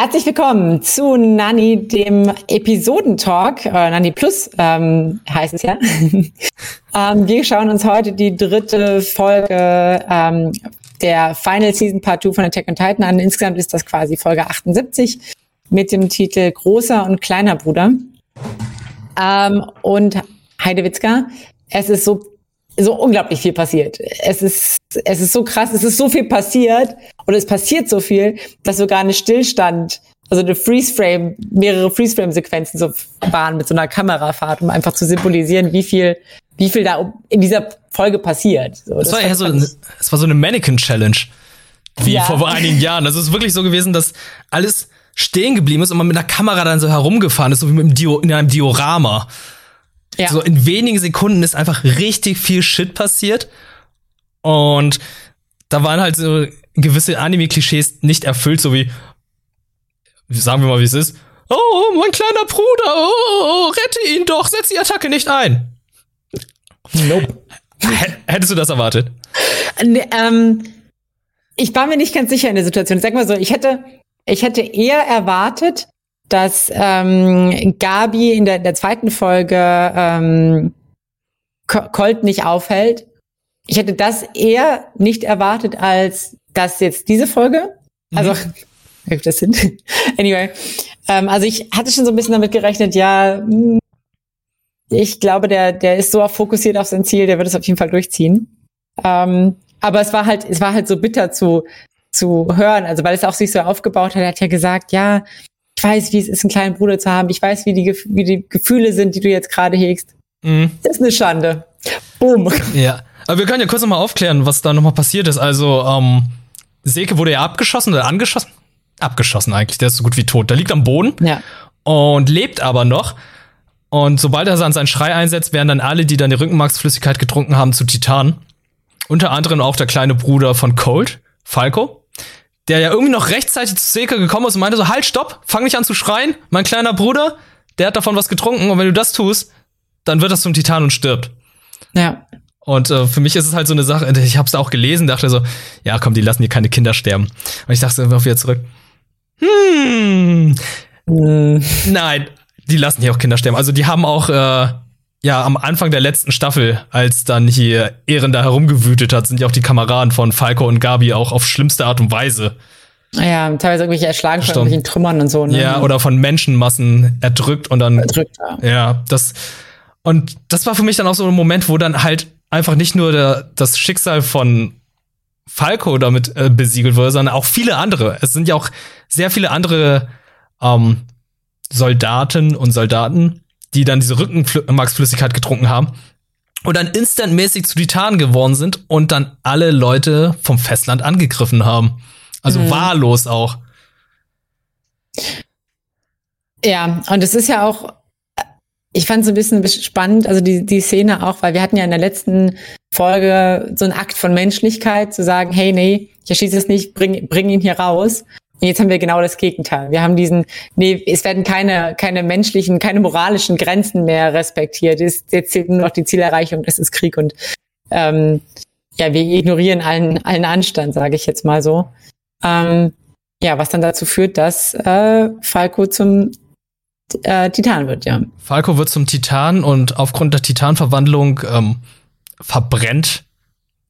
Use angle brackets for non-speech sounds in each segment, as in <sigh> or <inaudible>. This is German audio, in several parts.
Herzlich willkommen zu Nani, dem Episodentalk, äh, Nani Plus ähm, heißt es ja. <laughs> ähm, wir schauen uns heute die dritte Folge ähm, der Final Season Part 2 von Attack on Titan an. Insgesamt ist das quasi Folge 78 mit dem Titel Großer und Kleiner Bruder. Ähm, und Heidewitzka, es ist so so unglaublich viel passiert. Es ist, es ist so krass, es ist so viel passiert oder es passiert so viel, dass sogar eine Stillstand, also eine Freeze-Frame, mehrere Freeze-Frame-Sequenzen so waren mit so einer Kamerafahrt, um einfach zu symbolisieren, wie viel, wie viel da in dieser Folge passiert. So, das, das war eher so, es war so eine Mannequin-Challenge. Wie ja. vor einigen Jahren. Also es ist wirklich so gewesen, dass alles stehen geblieben ist und man mit einer Kamera dann so herumgefahren ist, so wie mit einem Dio in einem Diorama. Ja. So in wenigen Sekunden ist einfach richtig viel Shit passiert. Und da waren halt so gewisse Anime-Klischees nicht erfüllt, so wie, sagen wir mal, wie es ist. Oh, mein kleiner Bruder, oh, oh, oh rette ihn doch, setz die Attacke nicht ein. Nope. Hättest du das erwartet? Nee, ähm, ich war mir nicht ganz sicher in der Situation. Sag mal so, ich hätte, ich hätte eher erwartet, dass ähm, Gabi in der, der zweiten Folge ähm, Colt nicht aufhält. Ich hätte das eher nicht erwartet als das jetzt diese Folge. Also, mhm. das sind. <laughs> anyway. Ähm, also ich hatte schon so ein bisschen damit gerechnet, ja, hm, ich glaube, der, der ist so fokussiert auf sein Ziel, der wird es auf jeden Fall durchziehen. Ähm, aber es war halt, es war halt so bitter zu, zu hören, also weil es auch sich so aufgebaut hat, er hat ja gesagt, ja, ich weiß, wie es ist, einen kleinen Bruder zu haben. Ich weiß, wie die, wie die Gefühle sind, die du jetzt gerade hegst. Mhm. Das ist eine Schande. Boom. Ja. Aber wir können ja kurz nochmal aufklären, was da nochmal passiert ist. Also, ähm, Seke wurde ja abgeschossen oder angeschossen? Abgeschossen eigentlich. Der ist so gut wie tot. Der liegt am Boden. Ja. Und lebt aber noch. Und sobald er dann seinen Schrei einsetzt, werden dann alle, die dann die Rückenmarksflüssigkeit getrunken haben, zu Titanen. Unter anderem auch der kleine Bruder von Colt, Falco der ja irgendwie noch rechtzeitig zu Seke gekommen ist und meinte so, halt, stopp, fang nicht an zu schreien, mein kleiner Bruder, der hat davon was getrunken und wenn du das tust, dann wird das zum Titan und stirbt. Ja. Und äh, für mich ist es halt so eine Sache, ich habe es auch gelesen, dachte so, ja komm, die lassen hier keine Kinder sterben. Und ich dachte einfach wieder zurück, hm, hm. nein, die lassen hier auch Kinder sterben. Also die haben auch äh, ja, am Anfang der letzten Staffel, als dann hier Ehren da herumgewütet hat, sind ja auch die Kameraden von Falco und Gabi auch auf schlimmste Art und Weise. Ja, teilweise irgendwelche erschlagen von irgendwelchen Trümmern und so. Ne? Ja, oder von Menschenmassen erdrückt und dann. Erdrückt, ja. ja, das. Und das war für mich dann auch so ein Moment, wo dann halt einfach nicht nur der, das Schicksal von Falco damit äh, besiegelt wurde, sondern auch viele andere. Es sind ja auch sehr viele andere ähm, Soldaten und Soldaten, die dann diese Rückenmarksflüssigkeit getrunken haben und dann instantmäßig zu Titanen geworden sind und dann alle Leute vom Festland angegriffen haben. Also mhm. wahllos auch. Ja, und es ist ja auch, ich fand es ein bisschen spannend, also die, die Szene auch, weil wir hatten ja in der letzten Folge so einen Akt von Menschlichkeit, zu sagen, hey, nee, ich erschieße es nicht, bring, bring ihn hier raus. Und jetzt haben wir genau das Gegenteil. Wir haben diesen, nee, es werden keine, keine menschlichen, keine moralischen Grenzen mehr respektiert. Es, jetzt zählt nur noch die Zielerreichung, das ist Krieg und ähm, ja, wir ignorieren allen, allen Anstand, sage ich jetzt mal so. Ähm, ja, was dann dazu führt, dass äh, Falco zum äh, Titan wird, ja. Falco wird zum Titan und aufgrund der Titanverwandlung ähm, verbrennt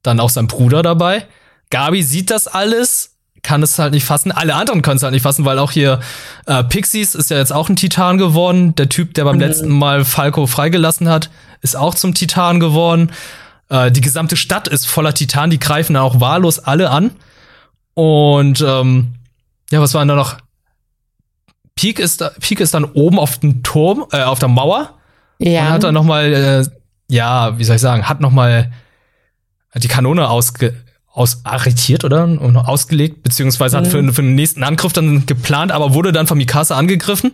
dann auch sein Bruder dabei. Gabi sieht das alles kann es halt nicht fassen. Alle anderen können es halt nicht fassen, weil auch hier äh, Pixies ist ja jetzt auch ein Titan geworden. Der Typ, der beim mhm. letzten Mal Falco freigelassen hat, ist auch zum Titan geworden. Äh, die gesamte Stadt ist voller Titan, die greifen auch wahllos alle an. Und ähm, ja, was war denn da noch? Peak ist, Peak ist dann oben auf dem Turm, äh, auf der Mauer. Ja. Und hat dann noch mal, äh, ja, wie soll ich sagen, hat noch mal die Kanone ausge aus arretiert oder und ausgelegt, beziehungsweise mhm. hat für, für den nächsten Angriff dann geplant, aber wurde dann von Mikasa angegriffen.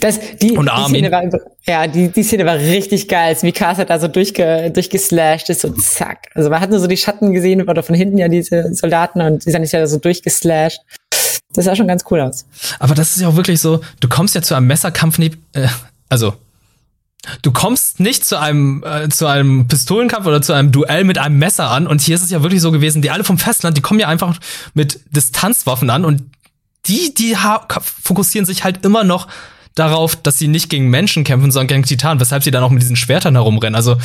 Das, die, und die Szene war, ja, die, die Szene war richtig geil, als Mikasa da so durchge, durchgeslasht ist, so zack. Also man hat nur so die Schatten gesehen, oder von hinten ja diese Soldaten und die sind ja so durchgeslasht. Das sah schon ganz cool aus. Aber das ist ja auch wirklich so, du kommst ja zu einem Messerkampf, äh, also Du kommst nicht zu einem äh, zu einem Pistolenkampf oder zu einem Duell mit einem Messer an und hier ist es ja wirklich so gewesen, die alle vom Festland, die kommen ja einfach mit Distanzwaffen an und die, die fokussieren sich halt immer noch darauf, dass sie nicht gegen Menschen kämpfen, sondern gegen Titanen, weshalb sie dann auch mit diesen Schwertern herumrennen. Also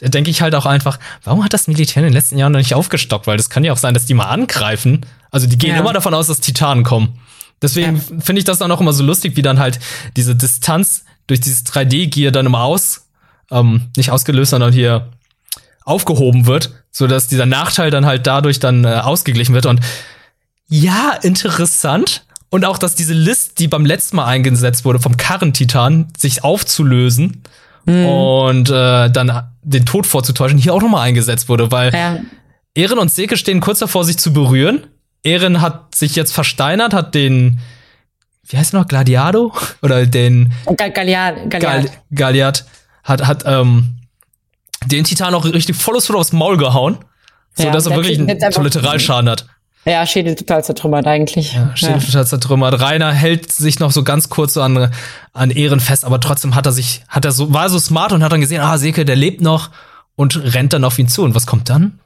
denke ich halt auch einfach, warum hat das Militär in den letzten Jahren noch nicht aufgestockt? Weil das kann ja auch sein, dass die mal angreifen. Also die gehen ja. immer davon aus, dass Titanen kommen. Deswegen ja. finde ich das dann auch immer so lustig, wie dann halt diese Distanz durch dieses 3D-Gear dann immer aus, ähm, nicht ausgelöst, sondern hier aufgehoben wird, so dass dieser Nachteil dann halt dadurch dann äh, ausgeglichen wird. Und ja, interessant. Und auch, dass diese List, die beim letzten Mal eingesetzt wurde, vom Karrentitan, sich aufzulösen mhm. und äh, dann den Tod vorzutäuschen, hier auch nochmal eingesetzt wurde, weil ja. Ehren und Seke stehen kurz davor, sich zu berühren. Ehren hat sich jetzt versteinert, hat den, wie heißt er noch, Gladiado? <laughs> Oder den Galliard, Galliard. Galliard hat, hat ähm, den Titan auch richtig volles Foto aufs Maul gehauen, so ja, dass er wirklich einen Kollateralschaden hat. Ja, Schädel total zertrümmert eigentlich. Ja, Schädel ja. total zertrümmert. Rainer hält sich noch so ganz kurz so an, an Ehren fest, aber trotzdem hat er sich, hat er so, war so smart und hat dann gesehen, ah, Seke, der lebt noch und rennt dann auf ihn zu. Und was kommt dann?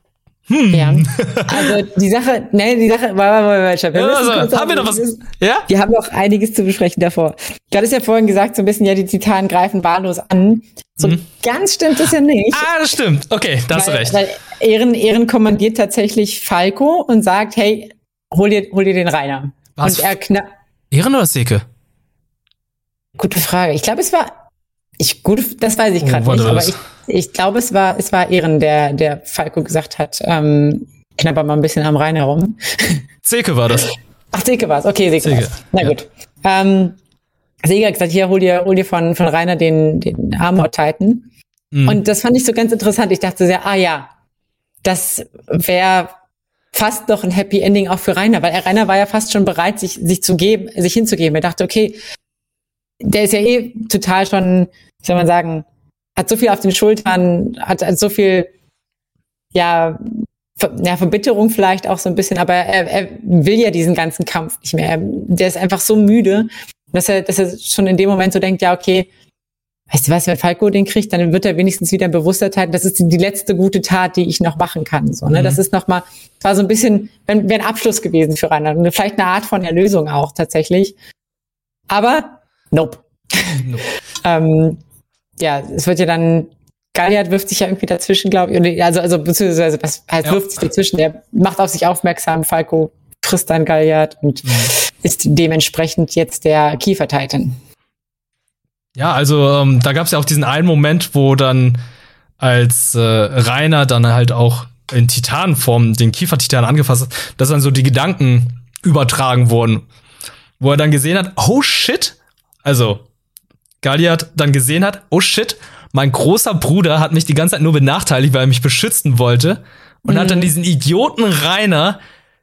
Hm. Ja. <laughs> Also die Sache, ne, die Sache, warte, warte, warte, wir ja, also, haben wir noch was? Ja? Wir haben noch einiges zu besprechen davor. Du hattest ja vorhin gesagt, so ein bisschen, ja, die Titanen greifen wahllos an. So hm. ganz stimmt das ja nicht. Ah, das stimmt. Okay, da hast du recht. Weil Ehren, Ehren kommandiert tatsächlich Falco und sagt, hey, hol dir, hol dir den Rainer. Was? Und er knapp. Ehren oder Seke? Gute Frage. Ich glaube, es war, ich, gut, das weiß ich gerade oh, nicht, aber ich, ich glaube, es war, es war Ehren, der, der Falco gesagt hat, ähm, knapper mal ein bisschen am Rhein herum. <laughs> Seke war das. Ach, Seke war es. Okay, Seke, Seke. war's. Na ja. gut. Ähm, Seke hat gesagt, hier, hol dir, hol dir von, von Rainer den, den Armor Titan. Mhm. Und das fand ich so ganz interessant. Ich dachte sehr, ah ja, das wäre fast noch ein Happy Ending auch für Rainer, weil Rainer war ja fast schon bereit, sich, sich zu geben, sich hinzugeben. Er dachte, okay, der ist ja eh total schon, wie soll man sagen, hat so viel auf den Schultern, hat, hat so viel, ja, Ver, ja, Verbitterung vielleicht auch so ein bisschen, aber er, er will ja diesen ganzen Kampf nicht mehr. Er, der ist einfach so müde, dass er, dass er schon in dem Moment so denkt, ja, okay, weißt du was, wenn Falco den kriegt, dann wird er wenigstens wieder bewusster Teil, das ist die, letzte gute Tat, die ich noch machen kann. So, ne? Mhm. Das ist nochmal, war so ein bisschen, wäre ein Abschluss gewesen für Rainer. Vielleicht eine Art von Erlösung auch tatsächlich. Aber nope. <laughs> nope. ähm, ja, es wird ja dann, Galliard wirft sich ja irgendwie dazwischen, glaube ich. Also, also beziehungsweise was heißt ja. wirft sich dazwischen? Der macht auf sich aufmerksam, Falco frisst dann Galliard und mhm. ist dementsprechend jetzt der Kiefer-Titan. Ja, also ähm, da gab es ja auch diesen einen Moment, wo dann als äh, Rainer dann halt auch in Titanform den Kiefer-Titan angefasst hat, dass dann so die Gedanken übertragen wurden. Wo er dann gesehen hat, oh shit, also Galliard dann gesehen hat, oh shit, mein großer Bruder hat mich die ganze Zeit nur benachteiligt, weil er mich beschützen wollte. Und mhm. hat dann mhm. diesen Idioten Rainer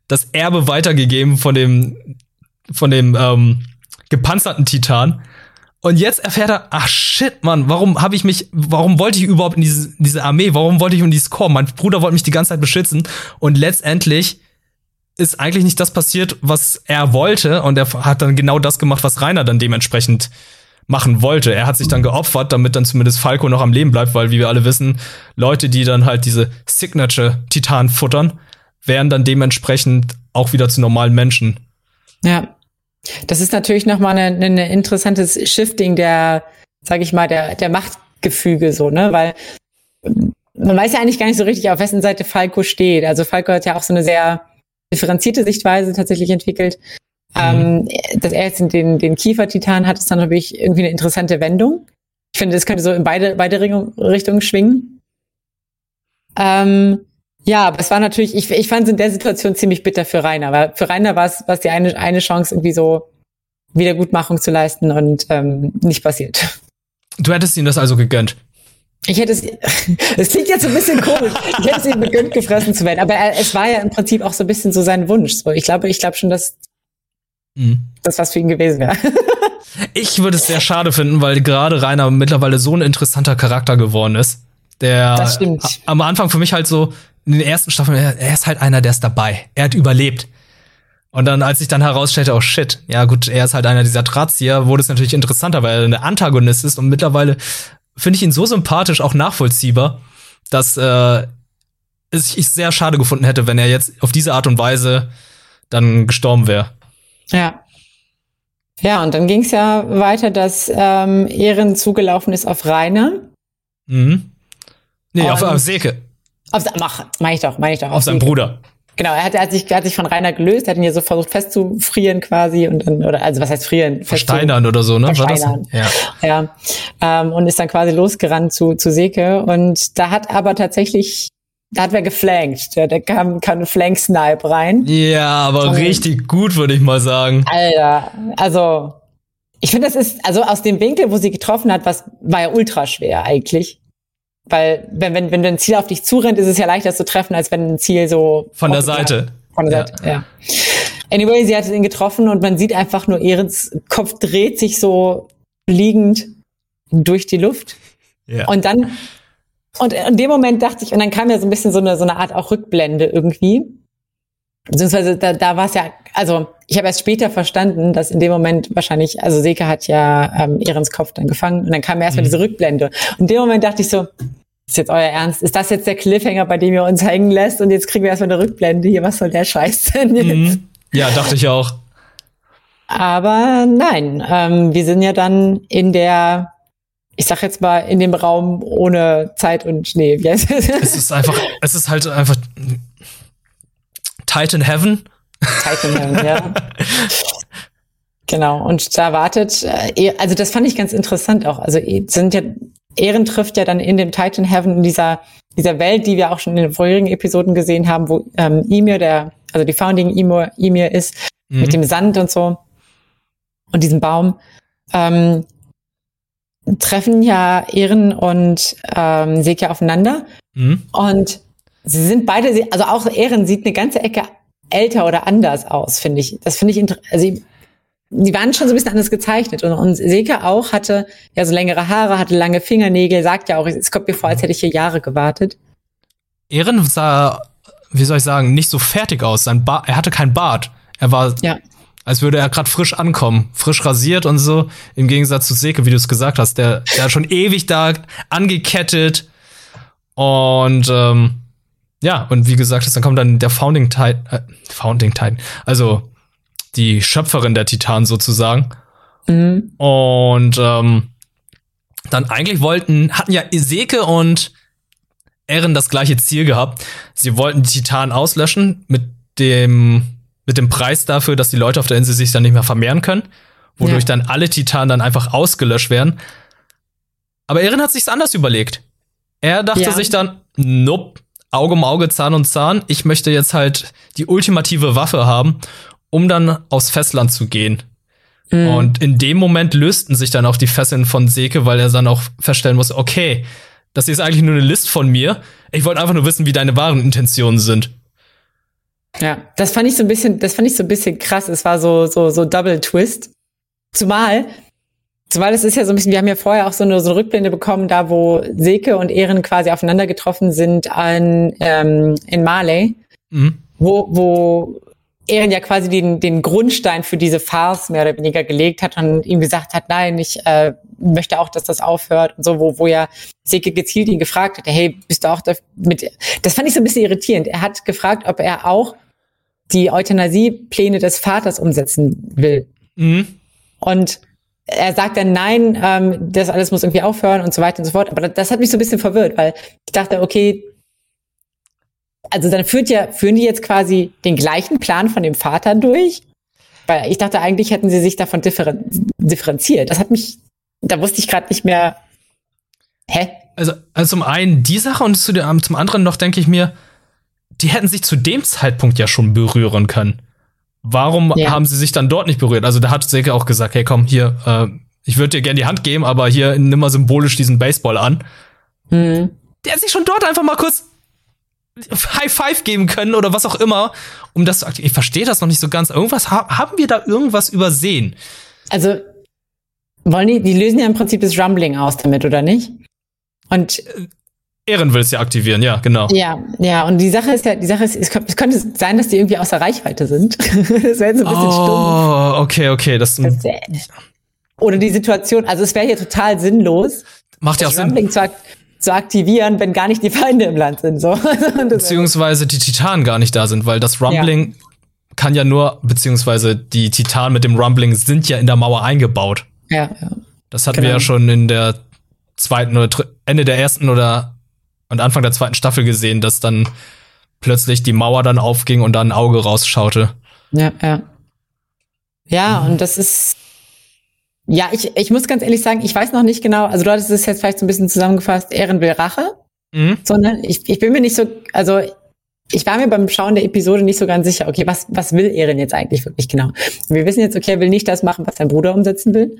das Erbe weitergegeben von dem, von dem ähm, gepanzerten Titan. Und jetzt erfährt er, ach shit, Mann, warum habe ich mich, warum wollte ich überhaupt in diese, diese Armee, warum wollte ich in dieses Korps? Mein Bruder wollte mich die ganze Zeit beschützen. Und letztendlich ist eigentlich nicht das passiert, was er wollte. Und er hat dann genau das gemacht, was Rainer dann dementsprechend machen wollte. Er hat sich dann geopfert, damit dann zumindest Falco noch am Leben bleibt, weil, wie wir alle wissen, Leute, die dann halt diese Signature-Titan futtern, wären dann dementsprechend auch wieder zu normalen Menschen. Ja. Das ist natürlich nochmal ein ein interessantes Shifting der, sag ich mal, der, der Machtgefüge so, ne? Weil man weiß ja eigentlich gar nicht so richtig, auf wessen Seite Falco steht. Also Falco hat ja auch so eine sehr differenzierte Sichtweise tatsächlich entwickelt. Mhm. Ähm, dass er jetzt den, den Kiefer-Titan hat, ist dann natürlich irgendwie eine interessante Wendung. Ich finde, das könnte so in beide, beide Richtungen schwingen. Ähm, ja, aber es war natürlich, ich, ich fand es in der Situation ziemlich bitter für Rainer, weil für Rainer war es, war es die eine, eine Chance, irgendwie so Wiedergutmachung zu leisten und ähm, nicht passiert. Du hättest ihm das also gegönnt. Ich hätte es, <laughs> es klingt jetzt so ein bisschen komisch. Ich hätte es ihm gegönnt, gefressen zu werden. Aber er, es war ja im Prinzip auch so ein bisschen so sein Wunsch. So, ich glaube, ich glaube schon, dass mhm. das was für ihn gewesen wäre. <laughs> ich würde es sehr schade finden, weil gerade Rainer mittlerweile so ein interessanter Charakter geworden ist. Der am Anfang für mich halt so in den ersten Staffeln, er ist halt einer, der ist dabei. Er hat überlebt. Und dann, als ich dann herausstellte, oh shit, ja gut, er ist halt einer dieser Drahtzieher, wurde es natürlich interessanter, weil er der Antagonist ist und mittlerweile finde ich ihn so sympathisch, auch nachvollziehbar, dass äh, ich sehr schade gefunden hätte, wenn er jetzt auf diese Art und Weise dann gestorben wäre. Ja. Ja, und dann ging es ja weiter, dass ähm, Ehren zugelaufen ist auf Rainer. Mhm. Nee, auf, auf Seke. Auf, mach, mach ich doch, mach ich doch. Auf, auf seinen Bruder. Genau, er hat, er hat, sich, er hat sich von Rainer gelöst, hat ihn ja so versucht festzufrieren quasi und dann, oder also was heißt frieren? Versteinern oder so, ne? Versteinern. Ja. ja. Ähm, und ist dann quasi losgerannt zu, zu Seke und da hat aber tatsächlich da hat wer geflankt. Da, da kam, kam ein Flank-Snipe rein. Ja, aber und, richtig gut, würde ich mal sagen. Alter, also ich finde, das ist, also aus dem Winkel, wo sie getroffen hat, was war ja ultra schwer eigentlich. Weil, wenn, wenn, wenn ein Ziel auf dich zurennt, ist es ja leichter zu treffen, als wenn ein Ziel so. Von der Seite. Von der Seite, ja. Anyway, sie hat ihn getroffen und man sieht einfach nur, Ehrens Kopf dreht sich so liegend durch die Luft. Ja. Und dann, und in dem Moment dachte ich, und dann kam ja so ein bisschen so eine, so eine Art auch Rückblende irgendwie. Beziehungsweise da, da war es ja, also ich habe erst später verstanden, dass in dem Moment wahrscheinlich, also Seke hat ja ähm, Ehrens Kopf dann gefangen und dann kam erstmal mhm. diese Rückblende. Und in dem Moment dachte ich so, ist jetzt euer Ernst? Ist das jetzt der Cliffhanger, bei dem ihr uns hängen lässt und jetzt kriegen wir erstmal eine Rückblende hier? Was soll der Scheiß denn jetzt? Mhm. Ja, dachte ich auch. Aber nein, ähm, wir sind ja dann in der, ich sag jetzt mal, in dem Raum ohne Zeit und Schnee. <laughs> Heißt es? ist einfach, es ist halt einfach Titan Heaven. Titan Heaven, ja. Genau, und da wartet, äh, also das fand ich ganz interessant auch. Also sind ja Ehren trifft ja dann in dem Titan Heaven in dieser, dieser Welt, die wir auch schon in den vorherigen Episoden gesehen haben, wo ähm, Emir, der, also die Founding Emir, Emir ist, mhm. mit dem Sand und so und diesem Baum, ähm, treffen ja Ehren und ähm, Seke aufeinander. Mhm. Und sie sind beide, also auch Ehren sieht eine ganze Ecke älter oder anders aus, finde ich. Das finde ich, also die waren schon so ein bisschen anders gezeichnet. Und, und Seke auch hatte ja so längere Haare, hatte lange Fingernägel, sagt ja auch, es kommt mir vor, als hätte ich hier Jahre gewartet. Ehren sah, wie soll ich sagen, nicht so fertig aus. Sein ba er hatte keinen Bart. Er war, ja. Als würde er gerade frisch ankommen, frisch rasiert und so. Im Gegensatz zu Seke, wie du es gesagt hast, der, der hat schon ewig da angekettet. Und ähm, ja, und wie gesagt, dann kommt dann der Founding Titan, äh, Founding Titan, also die Schöpferin der Titanen sozusagen. Mhm. Und ähm, dann eigentlich wollten, hatten ja Iseke und Eren das gleiche Ziel gehabt. Sie wollten die Titanen auslöschen mit dem, mit dem Preis dafür, dass die Leute auf der Insel sich dann nicht mehr vermehren können, wodurch ja. dann alle Titanen dann einfach ausgelöscht werden. Aber Eren hat sich's anders überlegt. Er dachte ja. sich dann, nope, Auge um Auge, Zahn um Zahn. Ich möchte jetzt halt die ultimative Waffe haben um dann aufs Festland zu gehen. Mhm. Und in dem Moment lösten sich dann auch die Fesseln von Seke, weil er dann auch feststellen muss, okay, das ist eigentlich nur eine List von mir. Ich wollte einfach nur wissen, wie deine wahren Intentionen sind. Ja, das fand ich so ein bisschen, das fand ich so ein bisschen krass. Es war so, so, so Double Twist. Zumal, zumal es ist ja so ein bisschen, wir haben ja vorher auch so eine, so eine Rückblende bekommen, da wo Seke und Ehren quasi aufeinander getroffen sind an, ähm, in Marley. Mhm. Wo, wo Ehren ja quasi den, den Grundstein für diese Farce mehr oder weniger gelegt hat und ihm gesagt hat, nein, ich äh, möchte auch, dass das aufhört und so, wo, wo ja Seke gezielt ihn gefragt hat, hey, bist du auch da mit, das fand ich so ein bisschen irritierend. Er hat gefragt, ob er auch die Euthanasiepläne des Vaters umsetzen will. Mhm. Und er sagt dann, nein, ähm, das alles muss irgendwie aufhören und so weiter und so fort. Aber das hat mich so ein bisschen verwirrt, weil ich dachte, okay, also dann führt ja, führen die jetzt quasi den gleichen Plan von dem Vater durch? Weil ich dachte, eigentlich hätten sie sich davon differen differenziert. Das hat mich, da wusste ich gerade nicht mehr. Hä? Also, also zum einen die Sache und zu dem, zum anderen noch denke ich mir, die hätten sich zu dem Zeitpunkt ja schon berühren können. Warum ja. haben sie sich dann dort nicht berührt? Also da hat Seke auch gesagt, hey komm, hier, äh, ich würde dir gerne die Hand geben, aber hier nimm mal symbolisch diesen Baseball an. Mhm. Der hat sich schon dort einfach mal kurz High Five geben können oder was auch immer, um das zu. Ich verstehe das noch nicht so ganz. Irgendwas haben wir da irgendwas übersehen? Also wollen die, die lösen ja im Prinzip das Rumbling aus damit, oder nicht? Und äh, Ehren will es ja aktivieren, ja, genau. Ja, ja, und die Sache ist ja, die Sache ist, es könnte sein, dass die irgendwie außer Reichweite sind. <laughs> das wäre jetzt ein bisschen oh, stumm. Oh, okay, okay, das, das Oder die Situation, also es wäre hier total sinnlos. Macht ja auch Sinn. Zu, zu aktivieren, wenn gar nicht die Feinde im Land sind. So. <laughs> Beziehungsweise die Titanen gar nicht da sind, weil das Rumbling ja. kann ja nur, beziehungsweise die Titanen mit dem Rumbling sind ja in der Mauer eingebaut. Ja, ja. Das hatten genau. wir ja schon in der zweiten oder Ende der ersten oder und Anfang der zweiten Staffel gesehen, dass dann plötzlich die Mauer dann aufging und da ein Auge rausschaute. Ja, ja. Ja, und das ist, ja, ich, ich muss ganz ehrlich sagen, ich weiß noch nicht genau, also du hattest es jetzt vielleicht so ein bisschen zusammengefasst, Ehren will Rache, mhm. sondern ich, ich bin mir nicht so, also ich war mir beim Schauen der Episode nicht so ganz sicher, okay, was, was will Ehren jetzt eigentlich wirklich genau? Wir wissen jetzt, okay, er will nicht das machen, was sein Bruder umsetzen will.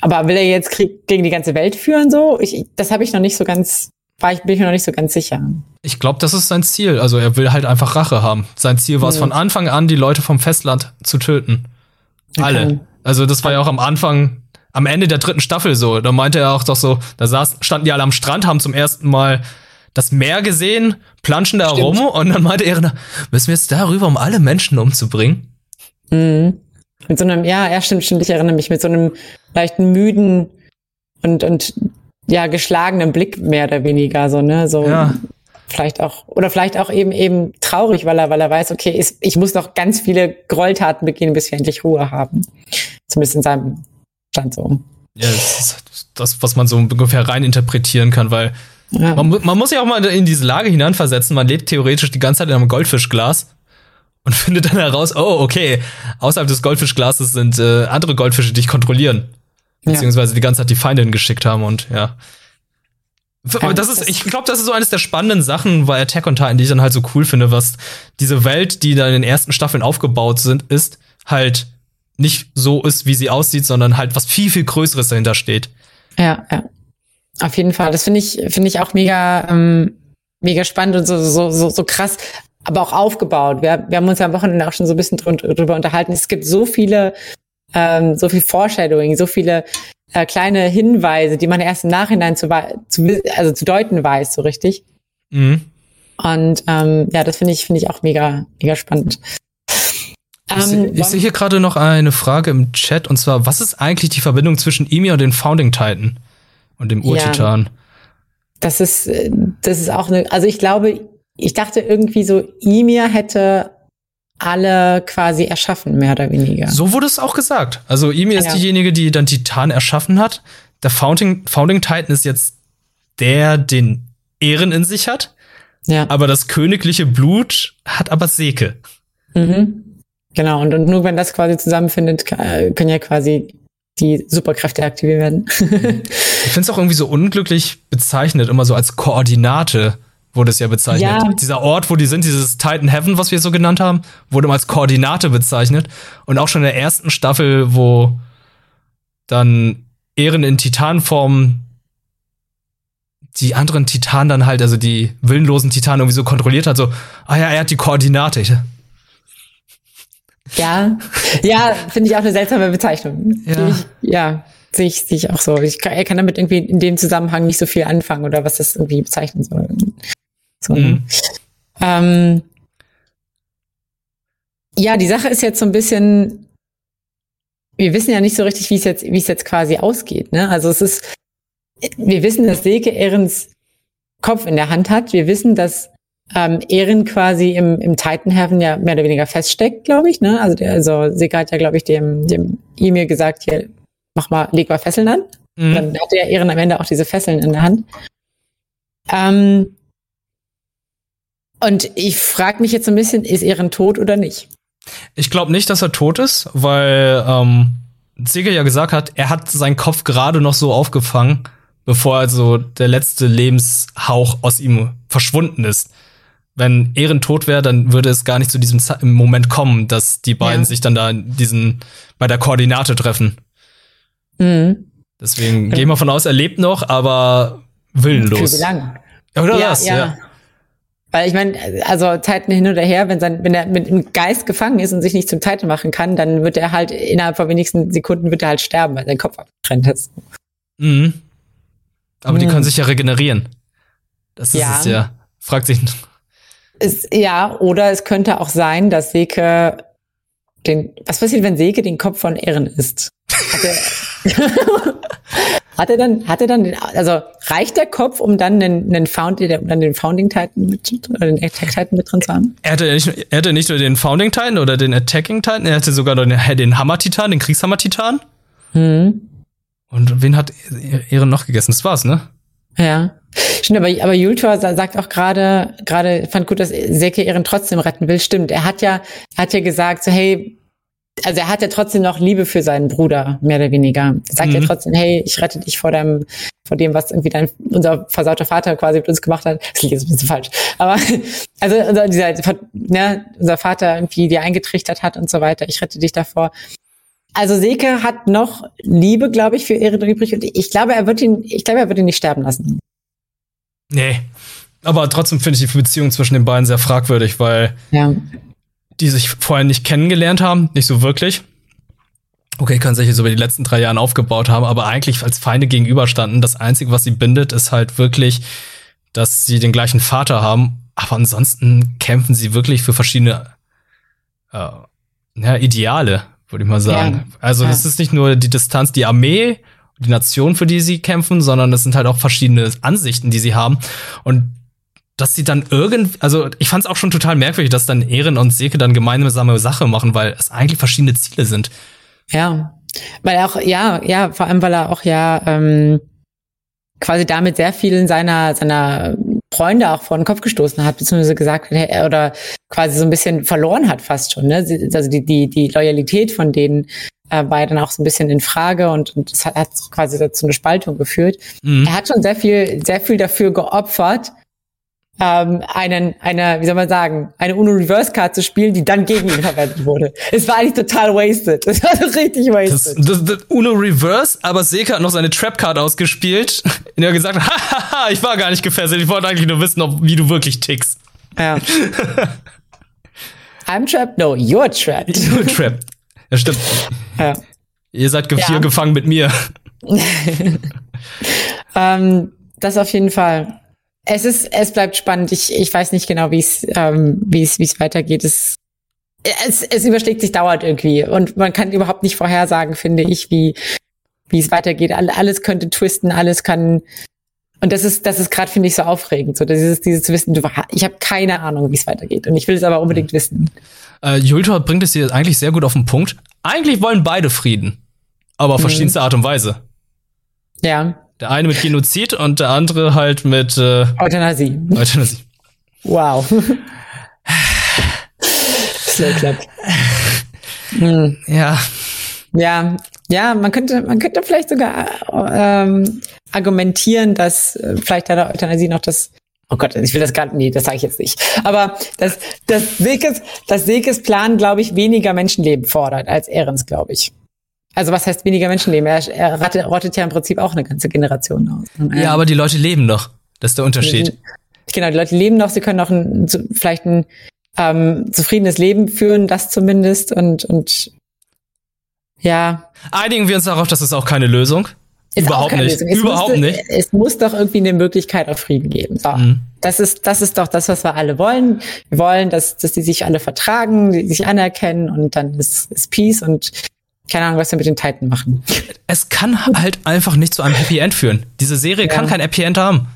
Aber will er jetzt Krieg gegen die ganze Welt führen so? Ich, das habe ich noch nicht so ganz war ich, bin ich mir noch nicht so ganz sicher. Ich glaube, das ist sein Ziel. Also er will halt einfach Rache haben. Sein Ziel war es mhm. von Anfang an, die Leute vom Festland zu töten. Okay. Alle. Also das war ja auch am Anfang, am Ende der dritten Staffel so. Da meinte er auch doch so, da saß, standen die alle am Strand, haben zum ersten Mal das Meer gesehen, planschen da Stimmt. rum und dann meinte er, müssen wir jetzt darüber, um alle Menschen umzubringen? Mhm. Mit so einem, ja, ja, stimmt, stimmt, ich erinnere mich, mit so einem leichten müden und, und ja geschlagenen Blick mehr oder weniger so ne? So ja. vielleicht auch oder vielleicht auch eben eben traurig weil er weil er weiß okay ist, ich muss noch ganz viele Gräueltaten begehen bis wir endlich Ruhe haben. Zumindest in seinem Stand so. Ja das ist das was man so ungefähr rein interpretieren kann weil ja. man, man muss ja auch mal in diese Lage hineinversetzen. Man lebt theoretisch die ganze Zeit in einem Goldfischglas und <laughs> findet dann heraus oh okay außerhalb des Goldfischglases sind äh, andere Goldfische die dich kontrollieren beziehungsweise die ganze Zeit die Feinde geschickt haben und ja. Aber das ist, ich glaube, das ist so eines der spannenden Sachen bei Attack on Titan, die ich dann halt so cool finde, was diese Welt, die da in den ersten Staffeln aufgebaut sind, ist, halt nicht so ist, wie sie aussieht, sondern halt was viel, viel Größeres dahinter steht. Ja, ja. Auf jeden Fall. Das finde ich, finde ich auch mega, ähm, mega spannend und so, so, so, so krass, aber auch aufgebaut. Wir, wir haben uns ja am Wochenende auch schon so ein bisschen drüber unterhalten. Es gibt so viele ähm, so viel Foreshadowing, so viele äh, kleine Hinweise, die man erst im Nachhinein zu, zu, also zu deuten weiß, so richtig. Mhm. Und ähm, ja, das finde ich, finde ich auch mega, mega spannend. Ich, sehe ähm, seh hier gerade noch eine Frage im Chat und zwar, was ist eigentlich die Verbindung zwischen Ymir und den Founding Titan und dem Urtitan? Ja, das ist, äh, das ist auch eine, also ich glaube, ich dachte irgendwie so, Ymir hätte alle quasi erschaffen, mehr oder weniger. So wurde es auch gesagt. Also Ymir ja. ist diejenige, die dann Titan erschaffen hat. Der Founding, Founding Titan ist jetzt der, den Ehren in sich hat. Ja. Aber das königliche Blut hat aber Seke. Mhm. Genau, und, und nur wenn das quasi zusammenfindet, können ja quasi die Superkräfte aktiviert werden. <laughs> ich finde es auch irgendwie so unglücklich bezeichnet, immer so als Koordinate wurde es ja bezeichnet. Ja. Dieser Ort, wo die sind, dieses Titan Heaven, was wir so genannt haben, wurde mal als Koordinate bezeichnet. Und auch schon in der ersten Staffel, wo dann Ehren in Titanform die anderen Titanen dann halt, also die willenlosen Titanen irgendwie so kontrolliert hat, so, ah ja, er hat die Koordinate. Ja, ja, finde ich auch eine seltsame Bezeichnung. Ja, ich, ja sehe ich, sehe ich auch so. Ich kann, er kann damit irgendwie in dem Zusammenhang nicht so viel anfangen oder was das irgendwie bezeichnen soll. So, mhm. ähm, ja, die Sache ist jetzt so ein bisschen, wir wissen ja nicht so richtig, wie es jetzt, wie es jetzt quasi ausgeht. Ne? Also es ist, wir wissen, dass Silke Ehrens Kopf in der Hand hat. Wir wissen, dass ähm, Ehren quasi im, im Titan Heaven ja mehr oder weniger feststeckt, glaube ich. Ne? Also, der, also Silke hat ja, glaube ich, dem, dem E-Mail gesagt, hier, mach mal, leg mal Fesseln an. Mhm. Dann hat der Ehren am Ende auch diese Fesseln in der Hand. Ähm, und ich frage mich jetzt so ein bisschen, ist Ehren tot oder nicht? Ich glaube nicht, dass er tot ist, weil ähm, Ziegel ja gesagt hat, er hat seinen Kopf gerade noch so aufgefangen, bevor also der letzte Lebenshauch aus ihm verschwunden ist. Wenn Ehren tot wäre, dann würde es gar nicht zu diesem Z Moment kommen, dass die beiden ja. sich dann da diesen bei der Koordinate treffen. Mhm. Deswegen ja. gehen wir von aus, er lebt noch, aber willenlos. Für wie lange? Oder ja, was? ja. ja. Weil ich meine, also Zeiten hin oder her, wenn, sein, wenn er mit dem Geist gefangen ist und sich nicht zum Titel machen kann, dann wird er halt innerhalb von wenigsten Sekunden wird er halt sterben, weil sein Kopf abgetrennt ist. Mhm. Aber mhm. die können sich ja regenerieren. Das ist ja. es ja. Fragt sich. Ist, ja, oder es könnte auch sein, dass Seke den. Was passiert, wenn Seke den Kopf von Ehren isst? <laughs> <laughs> Hat er, dann, hat er dann, den, also reicht der Kopf, um dann einen, einen Found, um dann den Founding Titan mit, oder den Attack Titan mit drin zu haben? Er hatte, nicht, er hatte nicht nur den Founding Titan oder den Attacking Titan, er hatte sogar den, den Hammer Titan, den Kriegshammer Titan. Mhm. Und wen hat Ehren noch gegessen? Das war's, ne? Ja. Stimmt, aber, aber Jultor sagt auch gerade, gerade fand gut, dass Seke Ehren trotzdem retten will. Stimmt. Er hat ja, er hat ja gesagt, so, hey, also er hat ja trotzdem noch Liebe für seinen Bruder, mehr oder weniger. Er sagt mhm. ja trotzdem, hey, ich rette dich vor dem, vor dem, was irgendwie dein, unser versauter Vater quasi mit uns gemacht hat. Das klingt jetzt ein bisschen falsch. Aber, <laughs> also, unser, dieser, ne, unser Vater irgendwie dir eingetrichtert hat und so weiter. Ich rette dich davor. Also Seke hat noch Liebe, glaube ich, für Ehren übrig und ich glaube, er wird ihn, ich glaube, er wird ihn nicht sterben lassen. Nee. Aber trotzdem finde ich die Beziehung zwischen den beiden sehr fragwürdig, weil ja. Die sich vorher nicht kennengelernt haben, nicht so wirklich. Okay, können sich jetzt über die letzten drei Jahre aufgebaut haben, aber eigentlich als Feinde gegenüberstanden. Das Einzige, was sie bindet, ist halt wirklich, dass sie den gleichen Vater haben. Aber ansonsten kämpfen sie wirklich für verschiedene äh, ja, Ideale würde ich mal sagen. Ja. Also es ist nicht nur die Distanz, die Armee, die Nation, für die sie kämpfen, sondern es sind halt auch verschiedene Ansichten, die sie haben. Und dass sie dann irgend, also ich fand es auch schon total merkwürdig, dass dann Ehren und Seke dann gemeinsame Sache machen, weil es eigentlich verschiedene Ziele sind. Ja, weil er auch, ja, ja, vor allem, weil er auch ja ähm, quasi damit sehr vielen seiner seiner Freunde auch vor den Kopf gestoßen hat, beziehungsweise gesagt hat, oder quasi so ein bisschen verloren hat fast schon. Ne? Also die, die, die Loyalität von denen äh, war ja dann auch so ein bisschen in Frage und, und das hat, hat quasi dazu eine Spaltung geführt. Mhm. Er hat schon sehr viel, sehr viel dafür geopfert, ähm, einen, eine, wie soll man sagen, eine Uno Reverse Card zu spielen, die dann gegen ihn verwendet wurde. Es war eigentlich total wasted. Es war richtig wasted. Das, das, das Uno Reverse, aber Seka hat noch seine Trap Card ausgespielt, <laughs> in der er gesagt hat, <laughs> hahaha, ich war gar nicht gefesselt, ich wollte eigentlich nur wissen, ob, wie du wirklich tickst. Ja. <laughs> I'm trapped? No, you're trapped. You're trapped. Ja, stimmt. Ja. Ihr seid ja. hier gefangen mit mir. ähm, das auf jeden Fall. Es ist, es bleibt spannend. Ich, ich weiß nicht genau, wie es, ähm, wie es, wie es weitergeht. Es, es, es überschlägt sich dauert irgendwie und man kann überhaupt nicht vorhersagen, finde ich, wie, wie es weitergeht. Alles könnte twisten, alles kann. Und das ist, das ist gerade, finde ich, so aufregend. So, dieses, dieses zu wissen, du, ich habe keine Ahnung, wie es weitergeht. Und ich will es aber unbedingt wissen. Äh, Jultor bringt es hier eigentlich sehr gut auf den Punkt. Eigentlich wollen beide Frieden. Aber auf mhm. verschiedenste Art und Weise. Ja. Der eine mit Genozid und der andere halt mit äh, Euthanasie. Euthanasie. Wow. Slow clap. Hm. Ja. Ja, ja, man könnte, man könnte vielleicht sogar ähm, argumentieren, dass äh, vielleicht hat der Euthanasie noch das Oh Gott, ich will das gar nee, das sage ich jetzt nicht. Aber das, das Sekes, das Sekes Plan, glaube ich, weniger Menschenleben fordert als Ehrens, glaube ich. Also was heißt weniger Menschenleben? Er, er rottet, rottet ja im Prinzip auch eine ganze Generation aus. Ja, aber die Leute leben noch. Das ist der Unterschied. Genau, die Leute leben noch, sie können auch ein, vielleicht ein ähm, zufriedenes Leben führen, das zumindest. Und, und ja. Einigen wir uns darauf, dass es auch keine Lösung. Ist Überhaupt nicht. Überhaupt musste, nicht. Es muss doch irgendwie eine Möglichkeit auf Frieden geben. So. Mhm. Das ist, das ist doch das, was wir alle wollen. Wir wollen, dass, dass die sich alle vertragen, die sich anerkennen und dann ist, ist Peace und keine Ahnung, was wir mit den Titan machen. Es kann halt einfach nicht zu einem Happy End führen. Diese Serie ja. kann kein Happy End haben.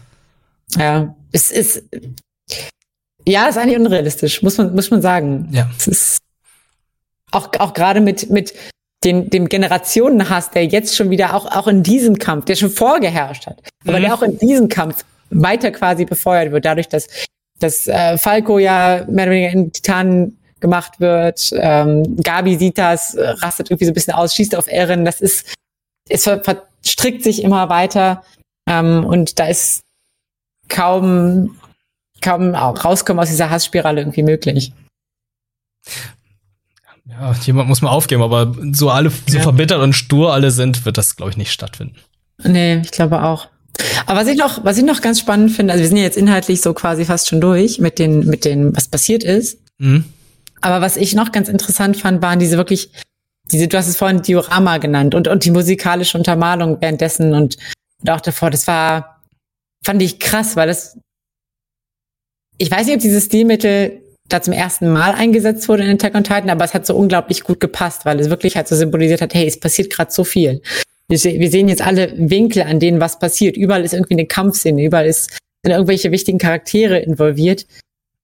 Ja, es ist, ja, ist eigentlich unrealistisch, muss man, muss man sagen. Ja. Es ist auch, auch gerade mit, mit den, dem Generationenhass, der jetzt schon wieder auch, auch in diesem Kampf, der schon vorgeherrscht hat, mhm. aber der auch in diesem Kampf weiter quasi befeuert wird, dadurch, dass, dass äh, Falco ja mehr oder weniger in Titanen gemacht wird. Ähm, Gabi sieht das, rastet irgendwie so ein bisschen aus, schießt auf Erin. Das ist, es verstrickt sich immer weiter. Ähm, und da ist kaum, kaum rauskommen aus dieser Hassspirale irgendwie möglich. Ja, jemand muss mal aufgeben, aber so alle, so ja. verbittert und stur alle sind, wird das, glaube ich, nicht stattfinden. Nee, ich glaube auch. Aber was ich noch, was ich noch ganz spannend finde, also wir sind ja jetzt inhaltlich so quasi fast schon durch mit den, mit den, was passiert ist. Mhm. Aber was ich noch ganz interessant fand, waren diese wirklich, diese, du hast es vorhin Diorama genannt und, und die musikalische Untermalung währenddessen und, und auch davor, das war, fand ich krass, weil das, ich weiß nicht, ob dieses Stilmittel da zum ersten Mal eingesetzt wurde in Attack on Titan, aber es hat so unglaublich gut gepasst, weil es wirklich halt so symbolisiert hat, hey, es passiert gerade so viel. wir, wir sehen jetzt alle Winkel, an denen was passiert. Überall ist irgendwie eine Kampfszene, überall ist, sind irgendwelche wichtigen Charaktere involviert.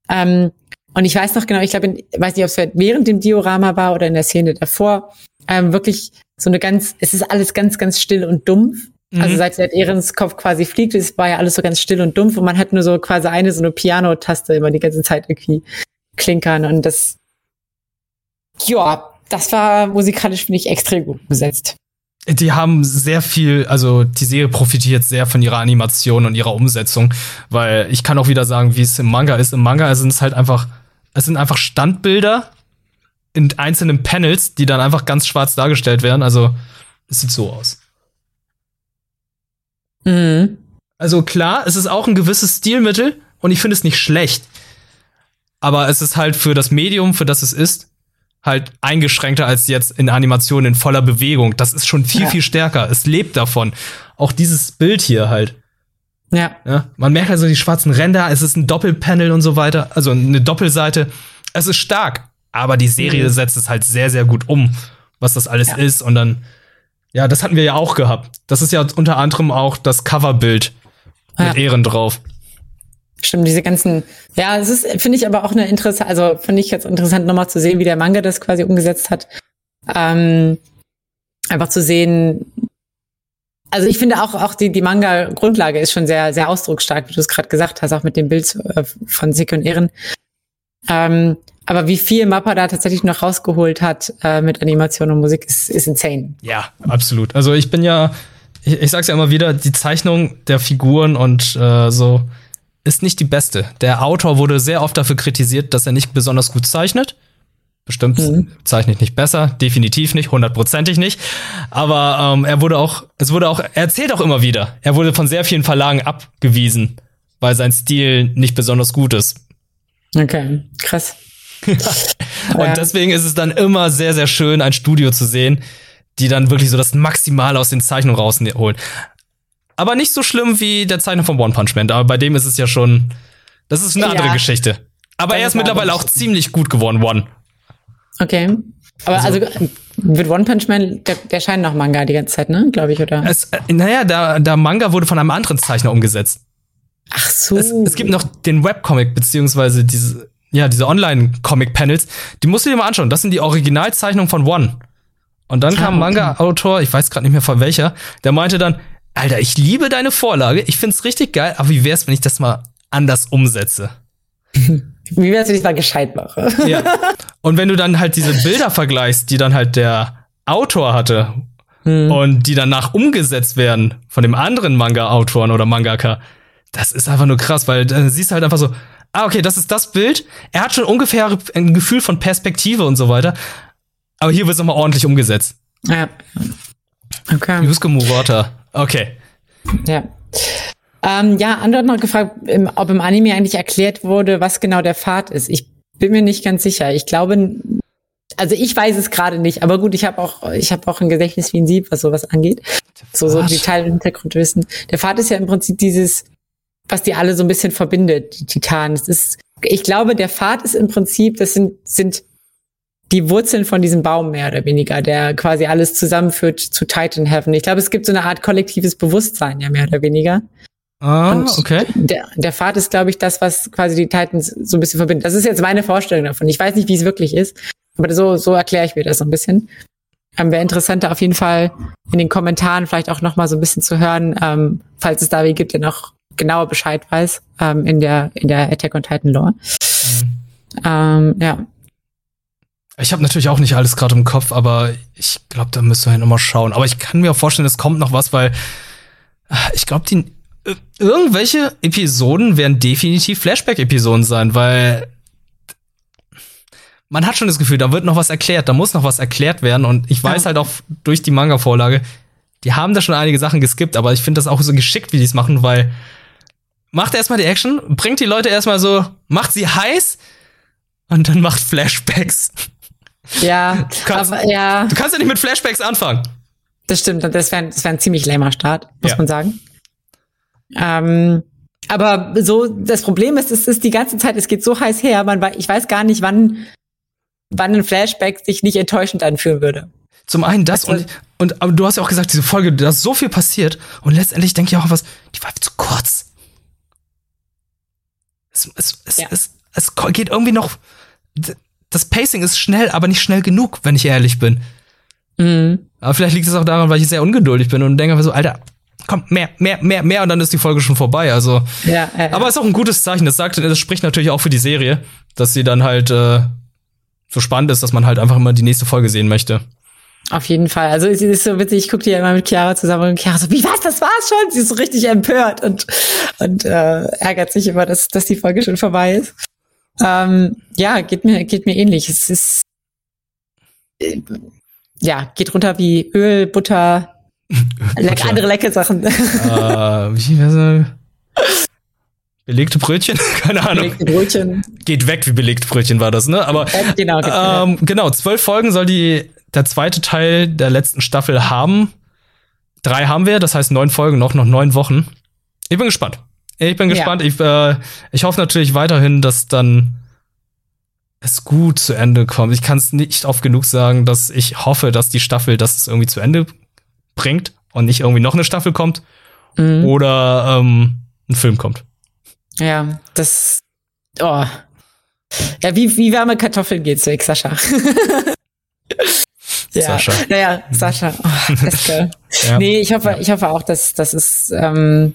Ähm, und ich weiß noch genau, ich glaube, weiß nicht, ob es während dem Diorama war oder in der Szene davor, ähm, wirklich so eine ganz, es ist alles ganz, ganz still und dumpf. Also mhm. Also seit, seit Ehrens Kopf quasi fliegt, es war ja alles so ganz still und dumpf und man hat nur so quasi eine so eine Piano-Taste immer die ganze Zeit irgendwie klinkern und das, ja, das war musikalisch, finde ich, extrem gut besetzt. Die haben sehr viel, also die Serie profitiert sehr von ihrer Animation und ihrer Umsetzung, weil ich kann auch wieder sagen, wie es im Manga ist. Im Manga sind es halt einfach, es sind einfach Standbilder in einzelnen Panels, die dann einfach ganz schwarz dargestellt werden. Also es sieht so aus. Mhm. Also klar, es ist auch ein gewisses Stilmittel und ich finde es nicht schlecht. Aber es ist halt für das Medium, für das es ist, halt eingeschränkter als jetzt in Animationen in voller Bewegung. Das ist schon viel, ja. viel stärker. Es lebt davon. Auch dieses Bild hier halt. Ja. ja. Man merkt also die schwarzen Ränder, es ist ein Doppelpanel und so weiter, also eine Doppelseite. Es ist stark, aber die Serie mhm. setzt es halt sehr, sehr gut um, was das alles ja. ist. Und dann, ja, das hatten wir ja auch gehabt. Das ist ja unter anderem auch das Coverbild mit Ehren drauf. Stimmt, diese ganzen, ja, es ist, finde ich aber auch eine interessante, also finde ich jetzt interessant nochmal zu sehen, wie der Manga das quasi umgesetzt hat. Ähm, einfach zu sehen, also ich finde auch, auch die, die Manga-Grundlage ist schon sehr, sehr ausdrucksstark, wie du es gerade gesagt hast, auch mit dem Bild äh, von Seki und Ehren. Ähm, aber wie viel Mappa da tatsächlich noch rausgeholt hat äh, mit Animation und Musik, ist, ist insane. Ja, absolut. Also ich bin ja, ich, ich sag's ja immer wieder, die Zeichnung der Figuren und äh, so ist nicht die beste. Der Autor wurde sehr oft dafür kritisiert, dass er nicht besonders gut zeichnet. Bestimmt mhm. zeichnet nicht besser, definitiv nicht, hundertprozentig nicht. Aber ähm, er wurde auch, es wurde auch, er erzählt auch immer wieder, er wurde von sehr vielen Verlagen abgewiesen, weil sein Stil nicht besonders gut ist. Okay, krass. <laughs> Und deswegen ist es dann immer sehr, sehr schön, ein Studio zu sehen, die dann wirklich so das Maximale aus den Zeichnungen rausholen. Aber nicht so schlimm wie der Zeichner von One Punch Man. Aber bei dem ist es ja schon, das ist eine ja. andere Geschichte. Aber er ist mittlerweile auch ziemlich gut geworden, One. Okay. Aber also, also wird One Punch Man, der, der scheint noch Manga die ganze Zeit, ne? Glaube ich, oder? Es, äh, naja, der, der Manga wurde von einem anderen Zeichner umgesetzt. Ach so. Es, es gibt noch den Webcomic, beziehungsweise diese, ja, diese Online-Comic-Panels. Die musst du dir mal anschauen. Das sind die Originalzeichnungen von One. Und dann ah, kam ein Manga-Autor, ich weiß gerade nicht mehr von welcher, der meinte dann, Alter, ich liebe deine Vorlage, ich find's richtig geil, aber wie wär's, wenn ich das mal anders umsetze? <laughs> Wie wär's, wenn ich mal gescheit mache? Ja. Und wenn du dann halt diese Bilder vergleichst, die dann halt der Autor hatte hm. und die danach umgesetzt werden von dem anderen Manga-Autoren oder Mangaka, das ist einfach nur krass, weil dann siehst du halt einfach so, ah, okay, das ist das Bild. Er hat schon ungefähr ein Gefühl von Perspektive und so weiter. Aber hier wird's nochmal ordentlich umgesetzt. Ja. Okay. Yusuke Murata. Okay. Ja. Ähm, ja, andere hat noch gefragt, ob im Anime eigentlich erklärt wurde, was genau der Pfad ist. Ich bin mir nicht ganz sicher. Ich glaube, also ich weiß es gerade nicht, aber gut, ich habe auch, ich habe auch ein Gedächtnis wie ein Sieb, was sowas angeht. So, so Detail- und Hintergrundwissen. Der Pfad ist ja im Prinzip dieses, was die alle so ein bisschen verbindet, die Titanen. Es ist, ich glaube, der Pfad ist im Prinzip, das sind, sind die Wurzeln von diesem Baum mehr oder weniger, der quasi alles zusammenführt zu Titan Heaven. Ich glaube, es gibt so eine Art kollektives Bewusstsein, ja, mehr oder weniger. Ah, und okay. Der, der Pfad ist, glaube ich, das, was quasi die Titans so ein bisschen verbindet. Das ist jetzt meine Vorstellung davon. Ich weiß nicht, wie es wirklich ist, aber so, so erkläre ich mir das so ein bisschen. Ähm, Wäre interessanter auf jeden Fall in den Kommentaren vielleicht auch noch mal so ein bisschen zu hören, ähm, falls es da wie gibt, der noch genauer Bescheid weiß ähm, in der in der Attack on Titan Lore. Mhm. Ähm, ja, ich habe natürlich auch nicht alles gerade im Kopf, aber ich glaube, da müssen wir noch mal schauen. Aber ich kann mir auch vorstellen, es kommt noch was, weil äh, ich glaube, die irgendwelche Episoden werden definitiv Flashback-Episoden sein, weil man hat schon das Gefühl, da wird noch was erklärt, da muss noch was erklärt werden. Und ich weiß ja. halt auch durch die Manga-Vorlage, die haben da schon einige Sachen geskippt, aber ich finde das auch so geschickt, wie die es machen, weil macht erstmal die Action, bringt die Leute erstmal so, macht sie heiß und dann macht Flashbacks. Ja, du kannst, aber, ja. Du kannst ja nicht mit Flashbacks anfangen. Das stimmt, das wäre das wär ein ziemlich lamer Start, muss ja. man sagen. Ähm, aber so, das Problem ist, es ist die ganze Zeit, es geht so heiß her, man, ich weiß gar nicht, wann, wann ein Flashback sich nicht enttäuschend anfühlen würde. Zum einen das also, und, und aber du hast ja auch gesagt, diese Folge, da ist so viel passiert und letztendlich denke ich auch was, die war zu kurz. Es, es, es, Ja. es, es geht irgendwie noch. Das Pacing ist schnell, aber nicht schnell genug, wenn ich ehrlich bin. Mhm. Aber vielleicht liegt es auch daran, weil ich sehr ungeduldig bin und denke einfach so, Alter, komm, mehr, mehr, mehr, mehr und dann ist die Folge schon vorbei. Also, Ja, äh, aber ist auch ein gutes Zeichen. Das sagt, das spricht natürlich auch für die Serie, dass sie dann halt äh, so spannend ist, dass man halt einfach immer die nächste Folge sehen möchte. Auf jeden Fall. Also es ist so witzig, ich gucke die ja immer mit Chiara zusammen und Chiara so, wie was, das war's schon? Sie ist so richtig empört und, und äh, ärgert sich immer, dass, dass die Folge schon vorbei ist. Ähm, ja, geht mir, geht mir ähnlich. Es ist äh, ja, geht runter wie Öl, Butter, leck, andere leckere Sachen. äh, wie, belegte Brötchen? <laughs> Keine Ahnung. Belegte Brötchen. Geht weg wie belegte Brötchen war das, ne? Aber genau, genau. ähm, genau, zwölf Folgen soll die der zweite Teil der letzten Staffel haben. Drei haben wir, das heißt neun Folgen, noch noch neun Wochen. Ich bin gespannt. Ich bin Ja. gespannt. Ich, äh, ich hoffe natürlich weiterhin, dass dann es gut zu Ende kommt. Ich kann es nicht oft genug sagen, dass ich hoffe, dass die Staffel das es irgendwie zu Ende bringt und nicht irgendwie noch eine Staffel kommt Mhm. oder ähm, ein Film kommt. Ja, das. Oh. Ja, wie, wie warme Kartoffeln geht's weg, Sascha. <laughs> ja. Sascha. Naja, Sascha. Oh, Eske. <laughs> Ja. Nee, ich hoffe, Ja. ich hoffe auch, dass das ist. Ähm,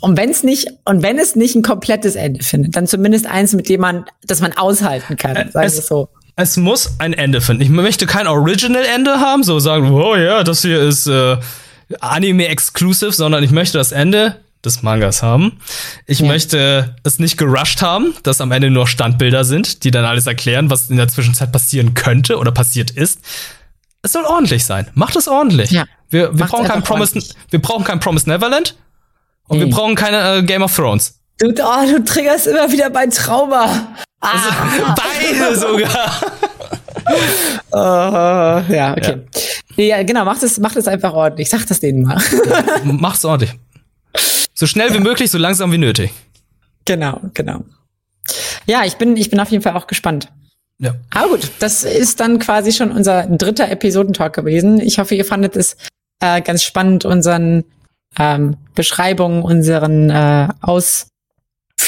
und wenn es nicht und wenn es nicht ein komplettes Ende findet, dann zumindest eins, mit dem man, das man aushalten kann, Ä- sagen es- so. Es muss ein Ende finden. Ich möchte kein Original-Ende haben, so sagen, oh ja, das hier ist äh, Anime-exclusive, sondern ich möchte das Ende des Mangas haben. Ich Ja. möchte es nicht gerusht haben, dass am Ende nur Standbilder sind, die dann alles erklären, was in der Zwischenzeit passieren könnte oder passiert ist. Es soll ordentlich sein. Macht es ordentlich. Ja. Wir, wir, brauchen kein Promise, ordentlich. wir brauchen kein Promise Neverland und Nee. wir brauchen keine äh, Game of Thrones. Du, oh, du triggerst immer wieder mein Trauma. Ah. Beide sogar. Oh, <laughs> ja, okay. Nee, Ja, genau, macht es, macht es einfach ordentlich. Sag das denen mal. Macht's ordentlich. So schnell wie möglich, so langsam wie nötig. genau, genau. Ja, ich bin, ich bin auf jeden Fall auch gespannt. Ja. Aber gut, das ist dann quasi schon unser dritter Episodentalk gewesen. Ich hoffe, ihr fandet es äh, ganz spannend, unseren ähm, Beschreibungen, unseren äh,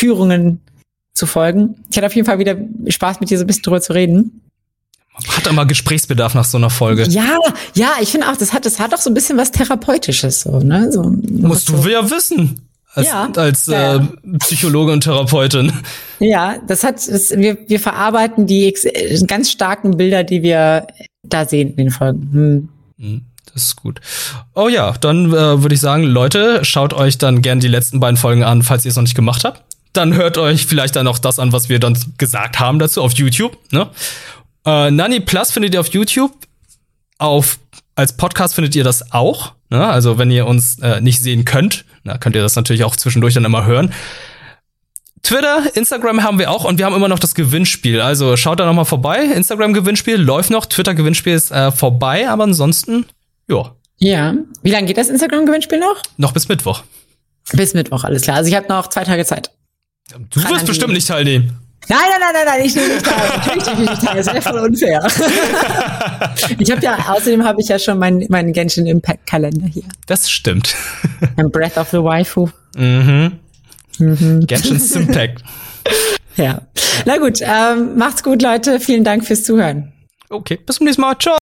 Ausführungen zu folgen. Ich hatte auf jeden Fall wieder Spaß, mit dir so ein bisschen drüber zu reden. Man hat immer Gesprächsbedarf nach so einer Folge. Ja, ja, ich finde auch, das hat, das hat auch so ein bisschen was Therapeutisches, so, ne? So, Musst so, du ja wissen. Als, Ja. als Ja, äh, Psychologe und Therapeutin. Ja, das hat, das, wir, wir verarbeiten die äh, ganz starken Bilder, die wir da sehen in den Folgen. Hm. Hm, Das ist gut. Oh ja, dann äh, würde ich sagen, Leute, schaut euch dann gern die letzten beiden Folgen an, falls ihr es noch nicht gemacht habt. Dann hört euch vielleicht dann auch das an, was wir dann gesagt haben dazu auf YouTube. Ne? Äh, Nani Plus findet ihr auf YouTube. Auf als Podcast findet ihr das auch. Ne? Also wenn ihr uns äh, nicht sehen könnt, na, könnt ihr das natürlich auch zwischendurch dann immer hören. Twitter, Instagram haben wir auch und wir haben immer noch das Gewinnspiel. Also schaut da noch mal vorbei. Instagram-Gewinnspiel läuft noch, Twitter-Gewinnspiel ist äh, vorbei, aber ansonsten, ja, Ja. Wie lange geht das Instagram-Gewinnspiel noch? noch bis Mittwoch. Bis Mittwoch, alles klar. Also ich habe noch zwei Tage Zeit. Du wirst bestimmt nicht teilnehmen. Nein, nein, nein, nein, nein, ich nehme nicht teil. Natürlich nehme ich nicht teil. Das wäre voll unfair. <laughs> ich habe ja, außerdem habe ich ja schon meinen meinen Genshin Impact Kalender hier. Das stimmt. Mein Breath of the Waifu. mhm. Mhm. Genshin's <laughs> Impact. Ja. Na gut, ähm, macht's gut, Leute. Vielen Dank fürs Zuhören. Okay, bis zum nächsten Mal. Ciao.